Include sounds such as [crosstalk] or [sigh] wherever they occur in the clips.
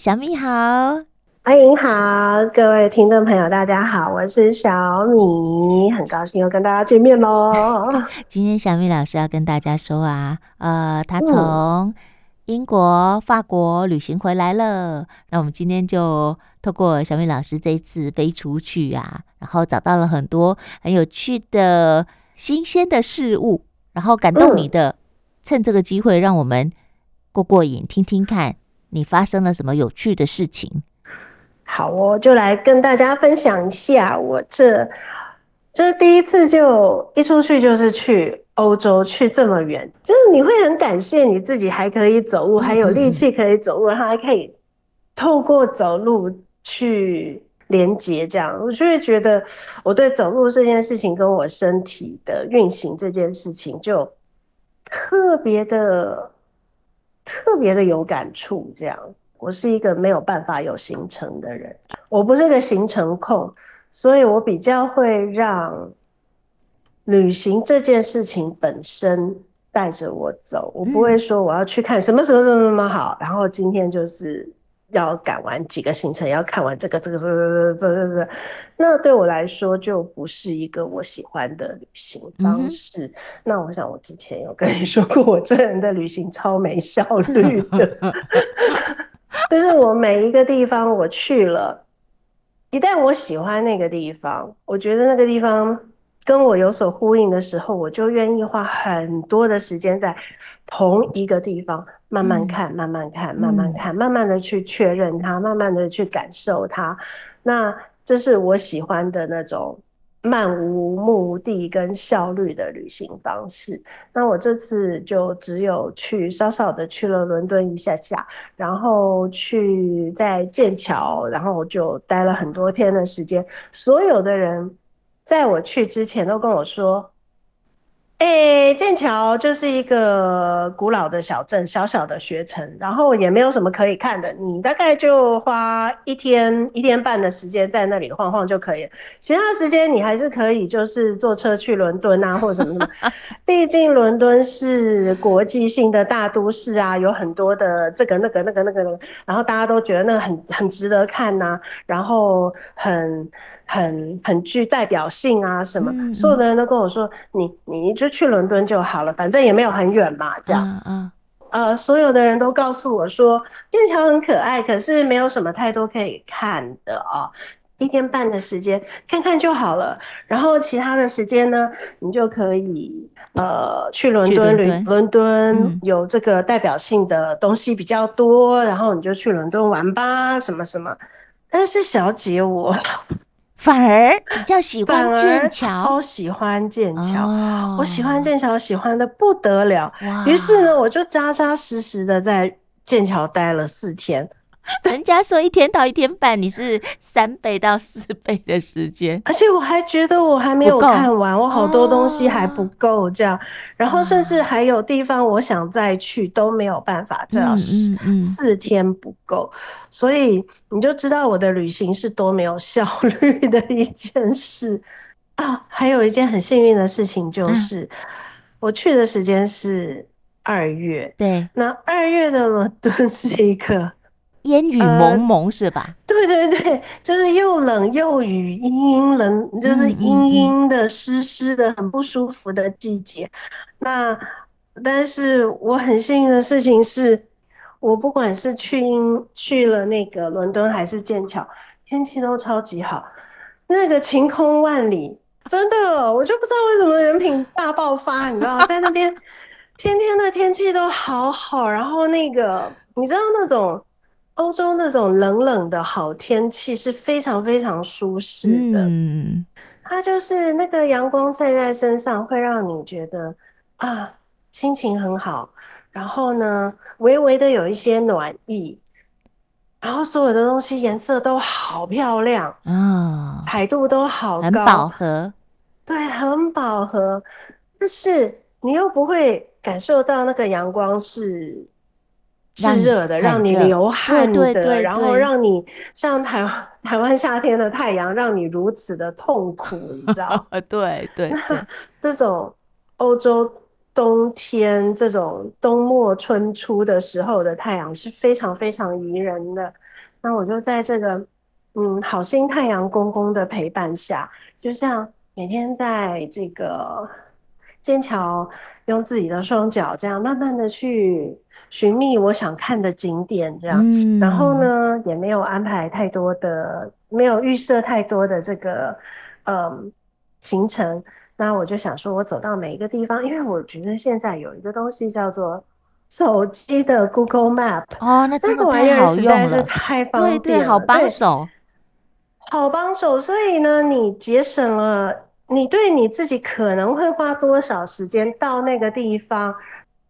小米好，欢迎好，各位听众朋友，大家好，我是小米，很高兴又跟大家见面喽。[laughs] 今天小米老师要跟大家说啊，呃，他从英国、法国旅行回来了，那我们今天就透过小米老师这一次飞出去啊，然后找到了很多很有趣的新鲜的事物，然后感动你的，趁这个机会让我们。过过瘾，听听看你发生了什么有趣的事情。好，我就来跟大家分享一下，我这就是第一次就一出去就是去欧洲，去这么远，就是你会很感谢你自己还可以走路，还有力气可以走路，然后还可以透过走路去连接，这样我就会觉得我对走路这件事情跟我身体的运行这件事情就特别的。特别的有感触，这样。我是一个没有办法有行程的人，我不是个行程控，所以我比较会让旅行这件事情本身带着我走，我不会说我要去看什么什么什么什么好，然后今天就是。要赶完几个行程，要看完这个这个这个这个这个，那对我来说就不是一个我喜欢的旅行方式。嗯、那我想我之前有跟你说过，我这人的旅行超没效率的，[laughs] 就是我每一个地方我去了，一旦我喜欢那个地方，我觉得那个地方跟我有所呼应的时候，我就愿意花很多的时间在同一个地方。慢慢看，慢慢看，慢慢看，慢慢的去确认它，慢慢的去感受它。那这是我喜欢的那种漫无目的跟效率的旅行方式。那我这次就只有去稍稍的去了伦敦一下下，然后去在剑桥，然后就待了很多天的时间。所有的人在我去之前都跟我说。诶、欸，剑桥就是一个古老的小镇，小小的学城，然后也没有什么可以看的。你大概就花一天一天半的时间在那里晃晃就可以了。其他时间你还是可以，就是坐车去伦敦啊，或者什么什么。[laughs] 毕竟伦敦是国际性的大都市啊，有很多的这个那个那个那个，然后大家都觉得那个很很值得看呐、啊，然后很。很很具代表性啊，什么？所有的人都跟我说，你你就去伦敦就好了，反正也没有很远嘛，这样。嗯，嗯呃，所有的人都告诉我说，剑桥很可爱，可是没有什么太多可以看的啊、哦，一天半的时间看看就好了。然后其他的时间呢，你就可以呃去伦敦，伦伦敦有这个代表性的东西比较多，嗯、然后你就去伦敦玩吧，什么什么。但是小姐我。反而比较喜欢剑桥，超喜欢剑桥，哦、我喜欢剑桥，喜欢的不得了。于是呢，我就扎扎实实的在剑桥待了四天。[laughs] 人家说一天到一天半，你是三倍到四倍的时间，[laughs] 而且我还觉得我还没有看完，我好多东西还不够这样，哦、然后甚至还有地方我想再去都没有办法，这样四四天不够，所以你就知道我的旅行是多没有效率的一件事。啊！还有一件很幸运的事情就是，啊、我去的时间是二月，对，那二月的伦敦 [laughs] 是一个。烟雨蒙蒙是吧？呃，对对对，就是又冷又雨，阴阴冷，就是阴阴的、湿湿的，很不舒服的季节。那但是我很幸运的事情是，我不管是去去了那个伦敦还是剑桥，天气都超级好，那个晴空万里，真的，我就不知道为什么人品大爆发，你知道，在那边天天的天气都好好，然后那个你知道那种。欧洲那种冷冷的好天气是非常非常舒适的，嗯，它就是那个阳光晒在身上，会让你觉得啊，心情很好。然后呢，微微的有一些暖意，然后所有的东西颜色都好漂亮，嗯，彩度都好高，很饱和，对，很饱和。但是你又不会感受到那个阳光是。炙热的，让你流汗的，然后让你像台湾 [laughs] 台湾夏天的太阳，让你如此的痛苦，你知道？[laughs] 对对，那 [laughs] 这种欧洲冬天，这种冬末春初的时候的太阳是非常非常宜人的。那我就在这个嗯好心太阳公公的陪伴下，就像每天在这个剑桥用自己的双脚这样慢慢的去寻觅我想看的景点，这样，嗯、然后呢也没有安排太多的，没有预设太多的这个嗯行程。那我就想说，我走到每一个地方，因为我觉得现在有一个东西叫做手机的 Google Map 哦，那这个太好用了，实在是太。方便了，对对，好帮手，好帮手。所以呢，你节省了你对你自己可能会花多少时间到那个地方，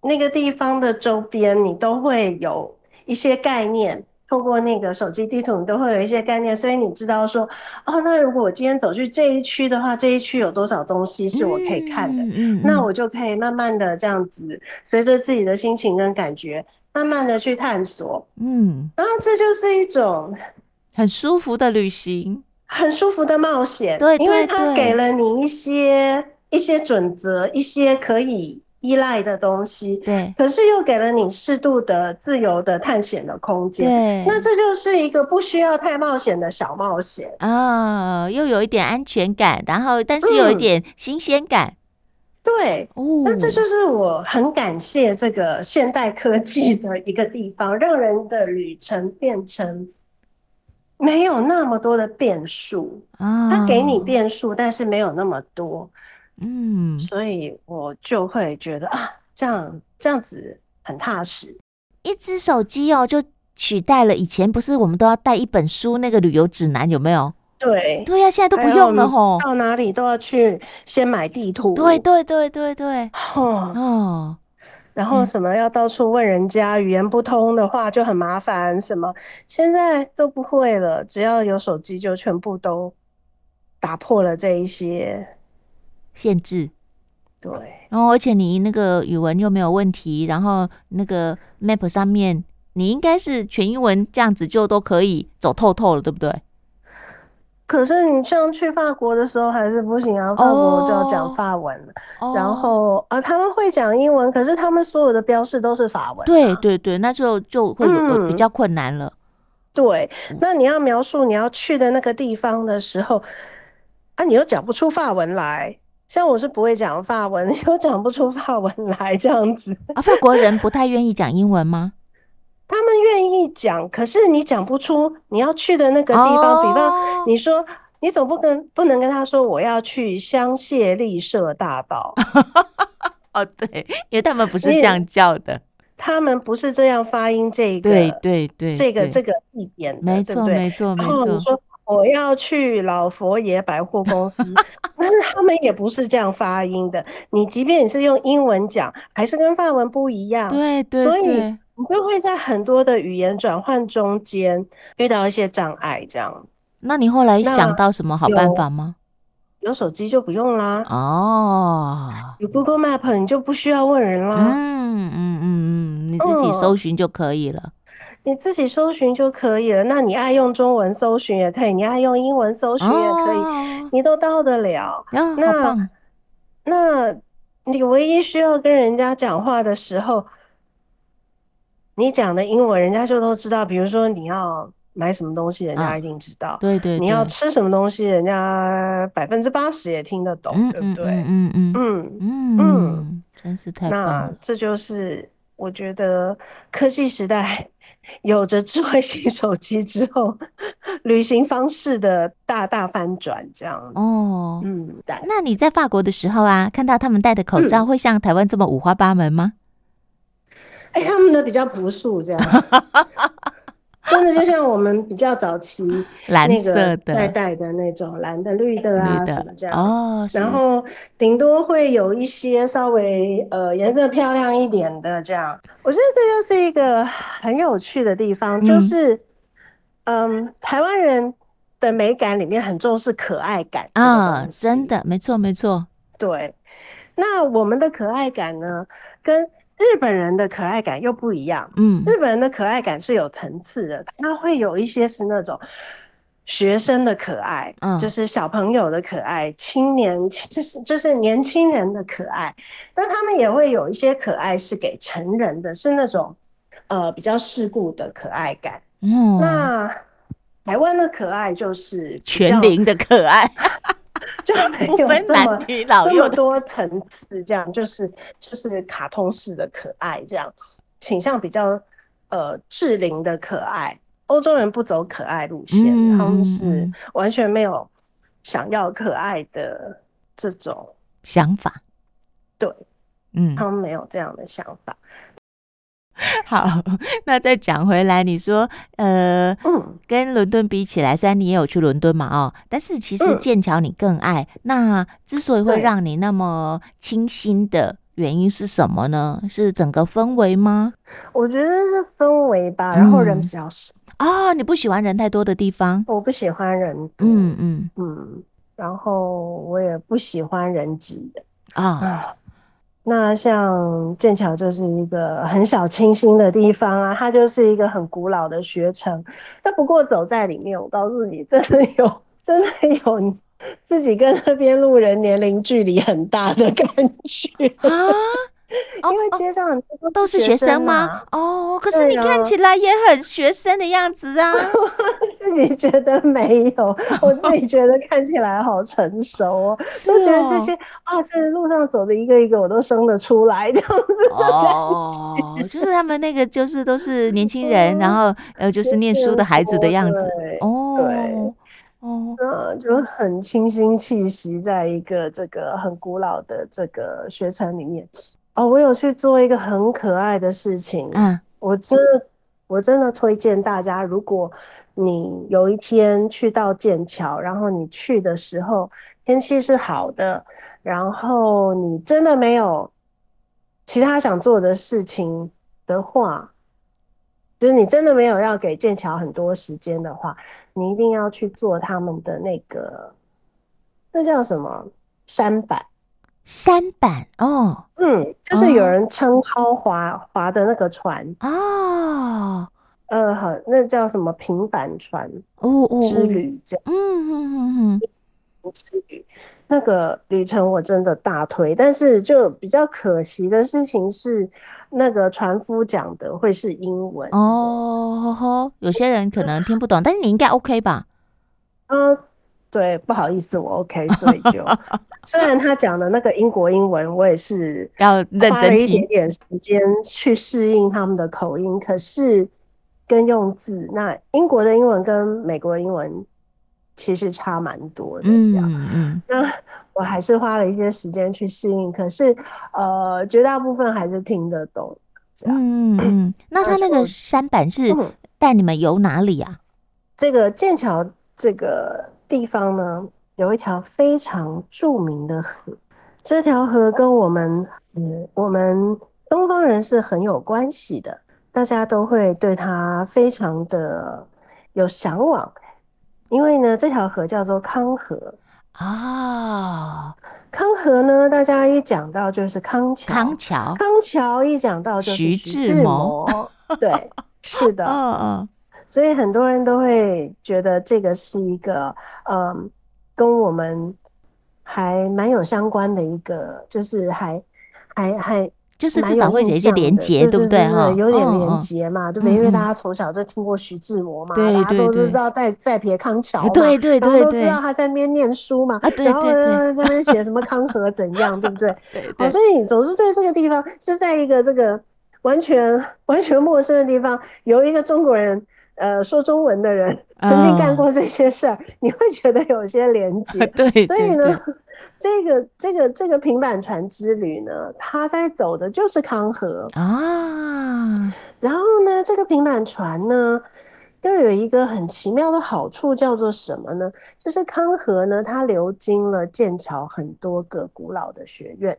那个地方的周边，你都会有一些概念。透过那个手机地图，你都会有一些概念，所以你知道说，哦，那如果我今天走去这一区的话，这一区有多少东西是我可以看的，嗯那我就可以慢慢的这样子，随着自己的心情跟感觉，慢慢的去探索，嗯，然后这就是一种很舒服的旅行，很舒服的冒险，对，因为它给了你一些一些准则，一些可以。依赖的东西，对，可是又给了你适度的自由的探险的空间，对，那这就是一个不需要太冒险的小冒险。啊、哦，又有一点安全感，然后但是有一点新鲜感，嗯、对，哦，那这就是我很感谢这个现代科技的一个地方，让人的旅程变成没有那么多的变数啊，它给你变数，但是没有那么多。嗯，所以我就会觉得啊，这样这样子很踏实。一只手机哦，就取代了以前不是我们都要带一本书那个旅游指南有没有？对对呀、啊，现在都不用了吼，到哪里都要去先买地图。对对对对对，哦哦，然后什么要到处问人家，语言不通的话就很麻烦。什么现在都不会了，只要有手机就全部都打破了这一些。限制，对，然后而且你那个语文又没有问题，然后那个 map 上面你应该是全英文这样子就都可以走透透了，对不对？可是你像去法国的时候还是不行啊，法国就要讲法文了。Oh, 然后啊、呃，他们会讲英文，可是他们所有的标示都是法文、啊。对对对，那就就会有比较困难了、嗯。对，那你要描述你要去的那个地方的时候，啊，你又讲不出法文来。像我是不会讲法文，[laughs] 又讲不出法文来这样子啊。法国人不太愿意讲英文吗？[laughs] 他们愿意讲，可是你讲不出你要去的那个地方。Oh. 比方你说，你总不跟不能跟他说我要去香榭丽舍大道。[laughs] 哦，对，因为他们不是这样叫的，他们不是这样发音这个。对对对，这个这个地点，没错没错没错。然后你说。我要去老佛爷百货公司，[laughs] 但是他们也不是这样发音的。你即便你是用英文讲，还是跟法文不一样。对对对，所以你就会在很多的语言转换中间遇到一些障碍。这样，那你后来想到什么好办法吗？有，有手机就不用啦。哦，有 Google Map 你就不需要问人啦。嗯嗯嗯嗯，你自己搜寻就可以了。你自己搜寻就可以了。那你爱用中文搜寻也可以，你爱用英文搜寻也可以，哦、你都到得了。哦、那那你唯一需要跟人家讲话的时候，你讲的英文人家就都知道。比如说你要买什么东西，人家一定知道。对，对对。你要吃什么东西，人家百分之八十也听得懂，嗯、对不对？嗯嗯嗯嗯嗯嗯，真是太棒了。那这就是我觉得科技时代。有着智慧型手机之后，旅行方式的大大翻转，这样哦，嗯，那你在法国的时候啊，看到他们戴的口罩会像台湾这么五花八门吗？哎、嗯欸，他们的比较朴素，这样。[laughs] 真的就像我们比较早期 [laughs] 蓝色的在戴的那种蓝的、绿的啊什么这样哦，然后顶多会有一些稍微呃颜色漂亮一点的这样。我觉得这就是一个很有趣的地方，就是嗯，台湾人的美感里面很重视可爱感啊，真的没错没错。对，那我们的可爱感呢，跟日本人的可爱感又不一样，嗯，日本人的可爱感是有层次的，他会有一些是那种学生的可爱，嗯，就是小朋友的可爱，青年就是就是年轻人的可爱，但他们也会有一些可爱是给成人的，是那种呃比较世故的可爱感，嗯，那台湾的可爱就是全龄的可爱，[laughs] [laughs] 就没有这么分男女老幼多层次，这样就是就是卡通式的可爱，这样倾向比较呃智龄的可爱。欧洲人不走可爱路线，嗯，他们是完全没有想要可爱的这种想法。对，嗯，他们没有这样的想法。[laughs] 好，那再讲回来，你说，呃，嗯，跟伦敦比起来，虽然你也有去伦敦嘛，哦，但是其实剑桥你更爱。嗯，那之所以会让你那么清新的原因是什么呢？是整个氛围吗？我觉得是氛围吧，然后人比较少。啊、哦，你不喜欢人太多的地方？我不喜欢人多，嗯嗯嗯，然后我也不喜欢人挤的啊、哦。那像剑桥就是一个很小清新的地方啊，它就是一个很古老的学城。但不过走在里面，我告诉你，真的有，真的有自己跟那边路人年龄距离很大的感觉啊。因为街上很多都是学生吗？哦，可是你看起来也很学生的样子啊！[laughs] 自己觉得没有，我自己 [laughs] 觉得看起来好成熟哦，都觉得这些啊，在路上走的一个一个我都生得出来这样子哦，就是他们那个就是都是年轻 [laughs] 人，然后呃就是念书的孩子的样子哦，对哦，那，就很清新气息，在一个这个很古老的这个学城里面。哦，我有去做一个很可爱的事情。嗯，我真的，我真的推荐大家，如果你有一天去到剑桥，然后你去的时候天气是好的，然后你真的没有其他想做的事情的话，就是你真的没有要给剑桥很多时间的话，你一定要去做他们的那个，那叫什么？山板。舢板哦，嗯，就是有人撑篙划划的那个船。哦，呃，好，那叫什么平板船哦哦之旅这样，嗯嗯嗯嗯，之旅那个旅程我真的大推，但是就比较可惜的事情是，那个船夫讲的会是英文。哦，呵呵，有些人可能听不懂，但是你应该 OK 吧？嗯。对，不好意思，我 OK，所以就 [laughs] 虽然他讲的那个英国英文，我也是要花了一点点时间去适应他们的口音，可是跟用字，那英国的英文跟美国的英文其实差蛮多的，这样，嗯嗯，那我还是花了一些时间去适应，可是呃，绝大部分还是听得懂，这样，嗯嗯，[laughs] 那他那个山板是带你们游哪里啊？这个剑桥这个。地方呢，有一条非常著名的河，这条河跟我们，嗯，我们东方人是很有关系的，大家都会对它非常的有向往，因为呢，这条河叫做康河啊。康河呢，大家一讲到就是康桥，康桥，康桥一讲到就是徐志摩，对，是的，[laughs] 嗯嗯。所以很多人都会觉得这个是一个，嗯，跟我们还蛮有相关的一个，就是还还还就是至少会有一些连结，对不对？哈，有点连结嘛，对不对？因为大家从小就听过徐志摩嘛，大家都知道在在别康桥嘛，对对对，然后都知道他在那边念书嘛，然后在那边写什么康河怎样，对不对？[laughs] 对，所以你总是对这个地方是在一个这个完全完全陌生的地方，有一个中国人。呃，说中文的人曾经干过这些事儿，oh. 你会觉得有些连 [laughs] 接。对，所以呢，[laughs] 这个这个这个平板船之旅呢，他在走的就是康河啊。Oh. 然后呢，这个平板船呢，又有一个很奇妙的好处，叫做什么呢？就是康河呢，它流经了剑桥很多个古老的学院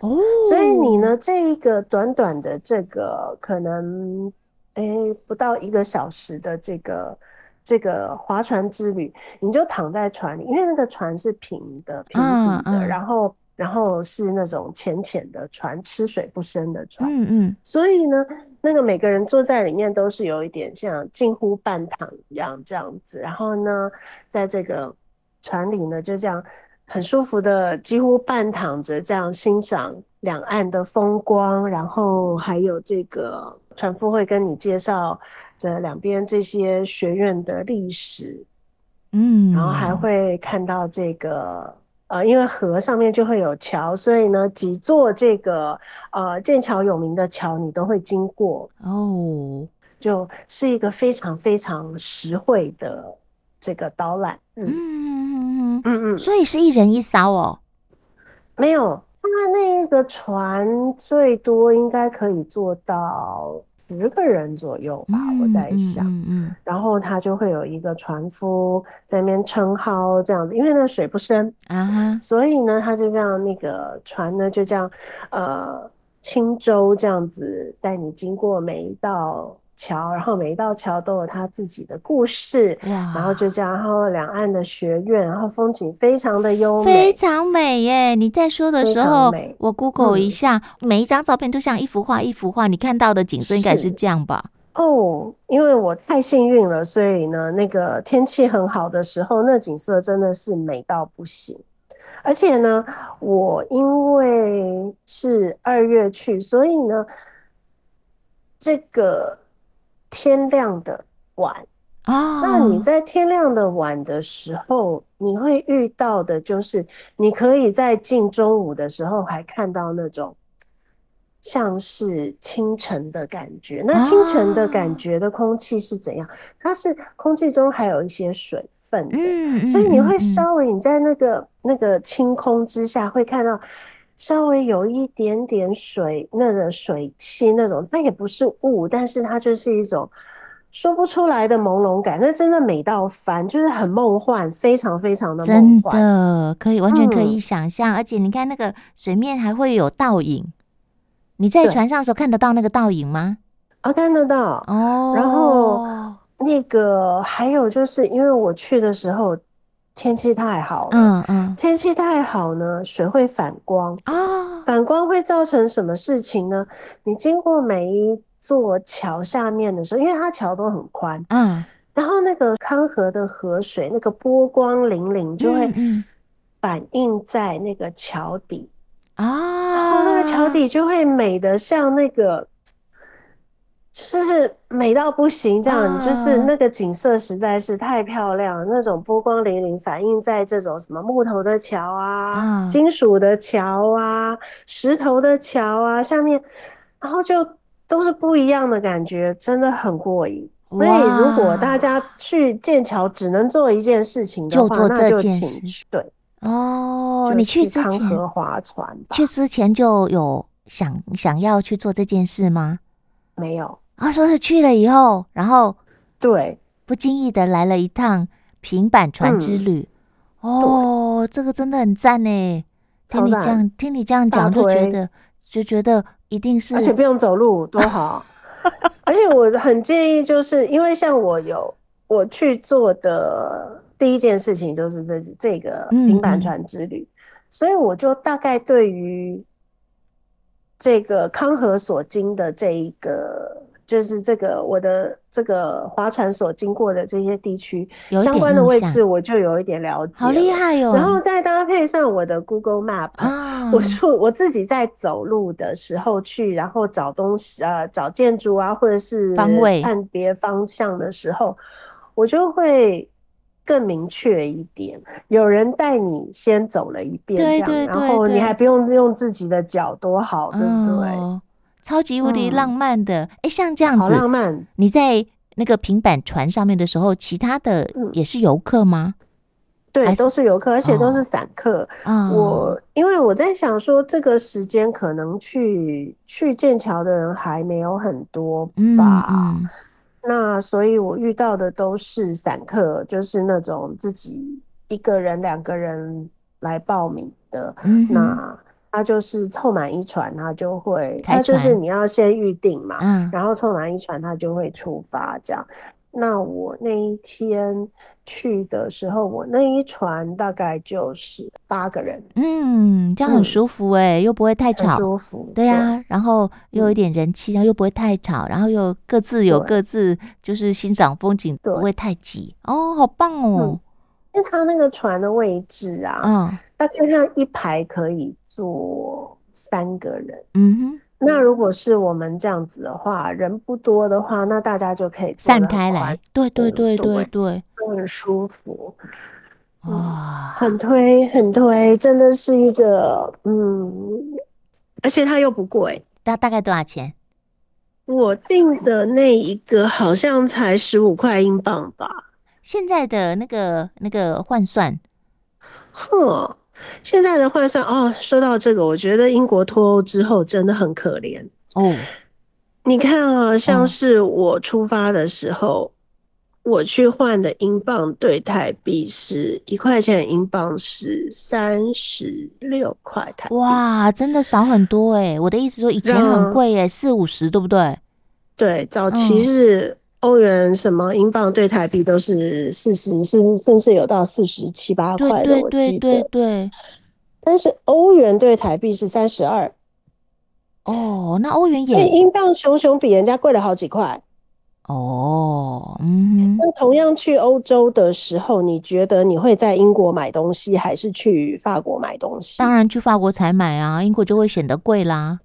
哦。Oh. 所以你呢，这一个短短的这个可能。哎，不到一个小时的这个这个划船之旅，你就躺在船里，因为那个船是平的、平底的，然后然后是那种浅浅的船，吃水不深的船。嗯嗯。所以呢，那个每个人坐在里面都是有一点像近乎半躺一样这样子，然后呢，在这个船里呢，就这样很舒服的几乎半躺着，这样欣赏两岸的风光，然后还有这个。船夫会跟你介绍这两边这些学院的历史，嗯，然后还会看到这个呃，因为河上面就会有桥，所以呢，几座这个呃剑桥有名的桥你都会经过。哦，就是一个非常非常实惠的这个导览，嗯嗯嗯。嗯嗯，所以是一人一艘哦，没有。那那个船最多应该可以做到十个人左右吧，嗯、我在想。嗯，嗯，嗯，然后他就会有一个船夫在那边撑篙这样子，因为那个水不深啊，所以呢，他就这样那个船呢就这样呃轻舟这样子带你经过每一道。桥，然后每一道桥都有它自己的故事，哇然后就这样，然后两岸的学院，然后风景非常的优美，非常美耶！你在说的时候，我 Google 一下，嗯、每一张照片都像一幅画，一幅画。你看到的景色应该是这样吧？哦，因为我太幸运了，所以呢，那个天气很好的时候，那景色真的是美到不行。而且呢，我因为是二月去，所以呢，这个。天亮的晚啊，那你在天亮的晚的时候，你会遇到的就是，你可以在近中午的时候还看到那种像是清晨的感觉。那清晨的感觉的空气是怎样？它是空气中还有一些水分的，所以你会稍微你在那个那个清空之下会看到。稍微有一点点水，那个水汽那种，它也不是雾，但是它就是一种说不出来的朦胧感。那真的美到翻，就是很梦幻，非常非常的梦幻，真的可以完全可以想象。嗯、而且你看那个水面还会有倒影，你在船上的时候看得到那个倒影吗？啊，看得到哦。然后那个还有就是因为我去的时候。天气太好了，嗯嗯，天气太好呢，水会反光。啊，反光会造成什么事情呢？你经过每一座桥下面的时候，因为它桥都很宽，嗯，然后那个康河的河水，那个波光粼粼就会反映在那个桥底。啊，然后那个桥底就会美的像那个。就是美到不行，这样就是那个景色实在是太漂亮，那种波光粼粼反映在这种什么木头的桥啊、金属的桥啊、石头的桥啊下面，然后就都是不一样的感觉，真的很过瘾。所以如果大家去剑桥只能做一件事情的话，那就请去。对哦，你去长河划船吧，去之前就有想想要去做这件事吗？没有。啊，说是去了以后，然后对，不经意的来了一趟平板船之旅。嗯、哦，这个真的很赞呢。听你这样，听你这样讲，就觉得就觉得一定是，而且不用走路，多好。[laughs] 而且我很建议，就是因为像我有我去做的第一件事情，就是这这个平板船之旅，嗯、所以我就大概对于这个康和所经的这一个。就是这个我的这个划船所经过的这些地区相关的位置，我就有一点了解，好厉害哟！然后再搭配上我的 Google Map，啊，我就我自己在走路的时候去，然后找东西呃找建筑啊，或者是方位判别方向的时候，我就会更明确一点。有人带你先走了一遍，这样，然后你还不用用自己的脚，多好，对不对？超级无敌浪漫的，哎、嗯，像这样子，好浪漫。你在那个平板船上面的时候，其他的也是游客吗？嗯、对，都是游客，而且都是散客。哦、我因为我在想说，这个时间可能去去剑桥的人还没有很多吧。嗯嗯、那所以我遇到的都是散客，就是那种自己一个人、两个人来报名的。嗯、那。他就是凑满一船，他就会，他就是你要先预定嘛，嗯，然后凑满一船，他就会出发这样。那我那一天去的时候，我那一船大概就是八个人，嗯，这样很舒服哎，又不会太吵，舒服，对呀，然后又有一点人气，然后又不会太吵，然后又各自有各自就是欣赏风景，不会太挤。哦，好棒哦。因为他那个船的位置啊，嗯，大概像一排可以。坐三个人，嗯哼，那如果是我们这样子的话，人不多的话，那大家就可以散开来。对对对对对，对，都很舒服。哇、嗯，很推很推，真的是一个嗯，而且它又不贵。大大概多少钱？我订的那一个好像才十五块英镑吧。现在的那个那个换算，哼。现在的换算哦，说到这个，我觉得英国脱欧之后真的很可怜哦。你看啊，像是我出发的时候，嗯、我去换的英镑兑台币是一块钱，英镑是三十六块台币。哇，真的少很多哎！我的意思说，以前很贵哎，四五十，对不对？对，早期是。嗯欧元什么英镑兑台币都是四十，甚甚至有到四十七八块的，我记得。对对对对。但是欧元兑台币是三十二。哦，那欧元也。英镑熊熊比人家贵了好几块。哦，嗯。那同样去欧洲的时候，你觉得你会在英国买东西，还是去法国买东西？当然去法国才买啊，英国就会显得贵啦。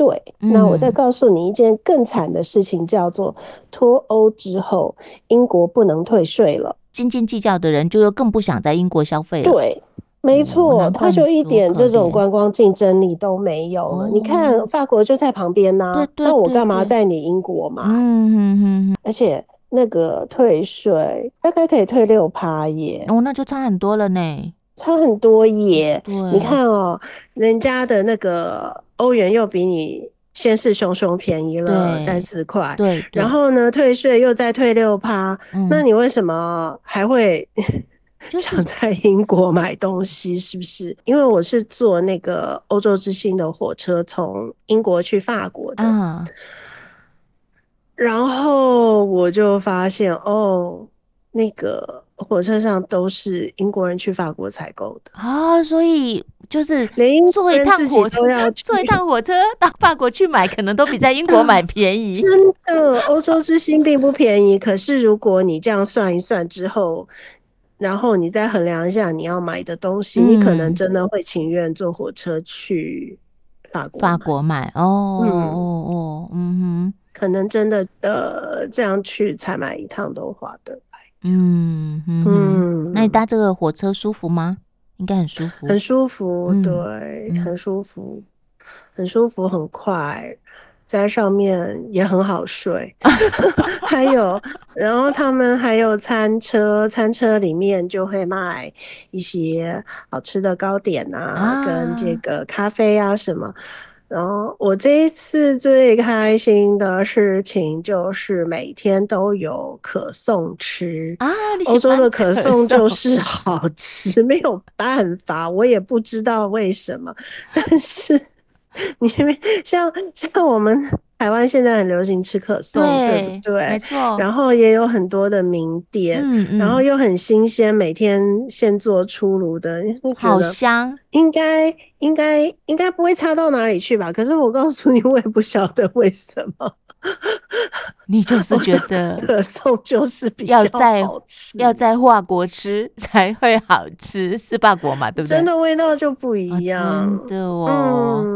对，那我再告诉你一件更惨的事情，叫做脱欧之后，英国不能退税了。斤斤计较的人就又更不想在英国消费了。对，没错，他就一点这种观光竞争力都没有了。你看，法国就在旁边呐，那我干嘛在你英国嘛？嗯嗯嗯。而且那个退税大概可以退六趴耶，哦，那就差很多了呢。差很多耶！你看哦，人家的那个欧元又比你先是熊熊便宜了三四块，对，然后呢，退税又再退六趴，那你为什么还会 [laughs] 想在英国买东西？是不是？因为我是坐那个欧洲之星的火车从英国去法国的，然后我就发现哦，那个。火车上都是英国人去法国采购的啊，所以就是连坐一趟火车，坐一趟火车到法国去买，可能都比在英国买便宜。真的，欧洲之星并不便宜。可是如果你这样算一算之后，然后你再衡量一下你要买的东西，嗯、你可能真的会情愿坐火车去法国。法国买哦，嗯哦哦，嗯哼，可能真的呃这样去才买一趟都划得。嗯嗯，嗯，那你搭这个火车舒服吗？应该很舒服，很舒服，嗯、对，很舒服，很舒服，很快，在上面也很好睡。[laughs] [laughs] 还有，然后他们还有餐车，餐车里面就会卖一些好吃的糕点啊，啊跟这个咖啡啊什么。然后我这一次最开心的事情就是每天都有可颂吃啊！欧洲的可颂就是 [laughs] 好吃，没有办法，我也不知道为什么，但是 [laughs] 你像像我们。台湾现在很流行吃可颂，对，对不对？没错。然后也有很多的名店，嗯嗯、然后又很新鲜，每天现做出炉的，好香。应该应该应该不会差到哪里去吧？可是我告诉你，我也不晓得为什么。[laughs] 你就是觉得可颂就是比较好吃，要在法国吃 [laughs] 才会好吃，是法国嘛？对不对？真的味道就不一样，哦、真的哦。嗯